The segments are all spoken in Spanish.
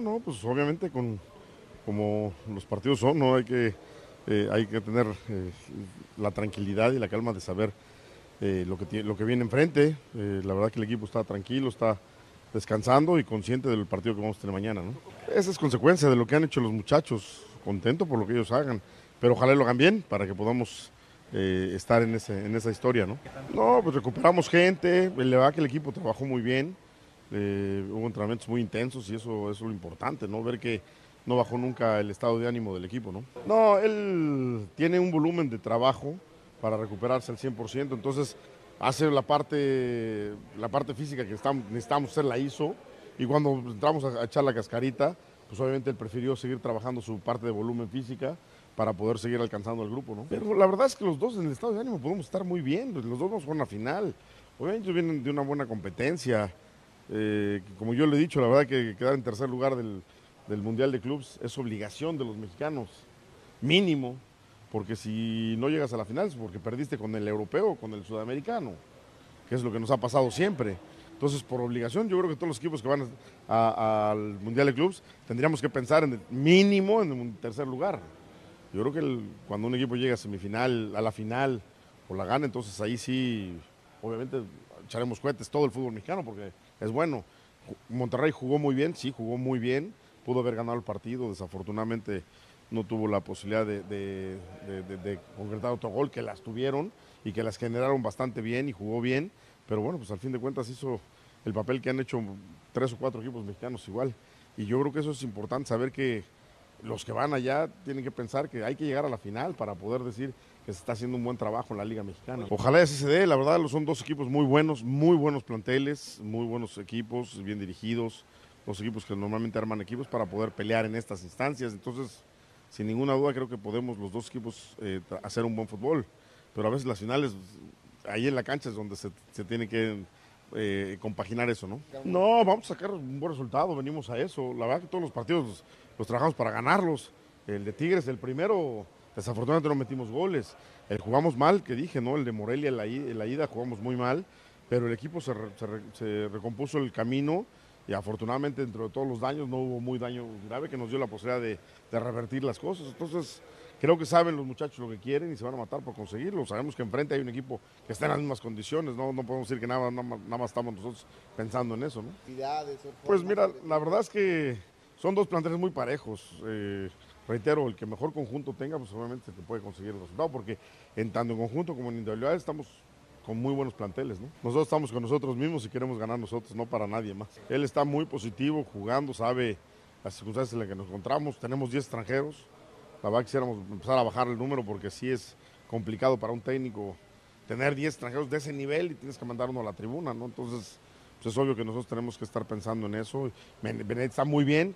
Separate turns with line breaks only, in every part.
No, pues obviamente con como los partidos son, no hay que eh, hay que tener eh, la tranquilidad y la calma de saber eh, lo, que tiene, lo que viene enfrente. la verdad que el equipo está tranquilo, está descansando y consciente del partido que vamos a tener mañana. Esa es consecuencia de lo que han hecho los muchachos, contento por lo que ellos hagan, pero ojalá lo hagan bien para que podamos estar en, ese, en esa historia. ¿no? no, pues recuperamos gente, la verdad que el equipo trabajó muy bien, hubo entrenamientos muy intensos y eso, es lo importante, ¿no? ver que no bajó nunca el estado de ánimo del equipo, ¿no? No, él tiene un volumen de trabajo para recuperarse al 100%, entonces hace la parte, la parte física que necesitamos hacer la hizo y cuando entramos a, echar la cascarita, pues obviamente él prefirió seguir trabajando su parte de volumen física para poder seguir alcanzando al grupo, ¿no? Pero la verdad es que los dos en el estado de ánimo podemos estar muy bien, los dos vamos a jugar una final, obviamente vienen de una buena competencia, eh, como yo le he dicho, la verdad que quedar en tercer lugar del, Mundial de Clubs es obligación de los mexicanos, mínimo, porque si no llegas a la final es porque perdiste con el europeo con el sudamericano, que es lo que nos ha pasado siempre. Entonces, por obligación, yo creo que todos los equipos que van al Mundial de Clubs tendríamos que pensar en el mínimo en un tercer lugar. Yo creo que cuando un equipo llega a semifinal, a la final, o la gana, entonces ahí sí, obviamente echaremos cohetes todo el fútbol mexicano porque es bueno. Monterrey jugó muy bien, sí, jugó muy bien, pudo haber ganado el partido, desafortunadamente no tuvo la posibilidad de, concretar otro gol, que las tuvieron y que las generaron bastante bien y jugó bien, pero bueno, pues al fin de cuentas hizo el papel que han hecho tres o cuatro equipos mexicanos igual. Y yo creo que eso es importante, saber que los que van allá tienen que pensar que hay que llegar a la final para poder decir que se está haciendo un buen trabajo en la Liga Mexicana. Ojalá así se dé, la verdad son dos equipos muy buenos, muy buenos planteles, muy buenos equipos, bien dirigidos, los equipos que normalmente arman equipos para poder pelear en estas instancias. Entonces, sin ninguna duda, creo que podemos los dos equipos eh, hacer un buen fútbol. Pero a veces las finales, ahí en la cancha es donde se, tiene que eh, compaginar eso, ¿no? No, vamos a sacar un buen resultado, venimos a eso. La verdad que todos los partidos los, trabajamos para ganarlos. El de Tigres, el primero, desafortunadamente no metimos goles. El jugamos mal, que dije, ¿no? El de Morelia en la, ida jugamos muy mal, pero el equipo se, se recompuso el camino y afortunadamente dentro de todos los daños no hubo muy daño grave que nos dio la posibilidad de, revertir las cosas. Entonces creo que saben los muchachos lo que quieren y se van a matar por conseguirlo. Sabemos que enfrente hay un equipo que está en las mismas condiciones, no, no podemos decir que nada, nada, más estamos nosotros pensando en eso. ¿no? Pues mira, la verdad es que son dos planteles muy parejos. Eh, reitero, el que mejor conjunto tenga, pues obviamente se puede conseguir el resultado, porque en tanto en conjunto como en individualidad estamos con muy buenos planteles. ¿no? Nosotros estamos con nosotros mismos y queremos ganar nosotros, no para nadie más. Él está muy positivo, jugando, sabe las circunstancias en las que nos encontramos. Tenemos 10 extranjeros. La verdad quisiéramos empezar a bajar el número porque sí es complicado para un técnico tener 10 extranjeros de ese nivel y tienes que mandar uno a la tribuna, ¿no? Entonces, pues es obvio que nosotros tenemos que estar pensando en eso. Benet está muy bien,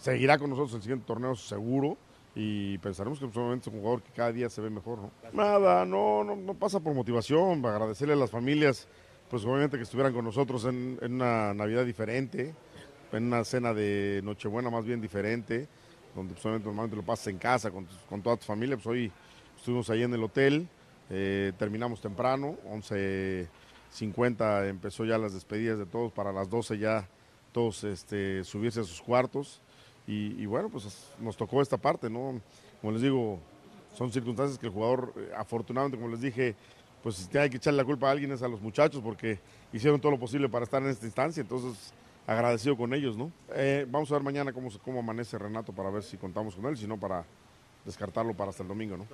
seguirá con nosotros el siguiente torneo seguro y pensaremos que probablemente es un jugador que cada día se ve mejor, ¿no? Nada, no, no, pasa por motivación, para agradecerle a las familias, pues obviamente que estuvieran con nosotros en, una Navidad diferente, en una cena de Nochebuena más bien diferente, donde pues, normalmente lo pasas en casa con, toda tu familia, pues hoy estuvimos ahí en el hotel, eh, terminamos temprano, 11.50 empezó ya las despedidas de todos, para las 12 ya todos este, subirse a sus cuartos. Y, bueno, pues nos tocó esta parte, ¿no? Como les digo, son circunstancias que el jugador, eh, afortunadamente, como les dije, pues si hay que echarle la culpa a alguien es a los muchachos porque hicieron todo lo posible para estar en esta instancia, entonces agradecido con ellos, ¿no? Eh, vamos a ver mañana cómo, cómo amanece Renato para ver si contamos con él, si no para descartarlo para hasta el domingo, ¿no?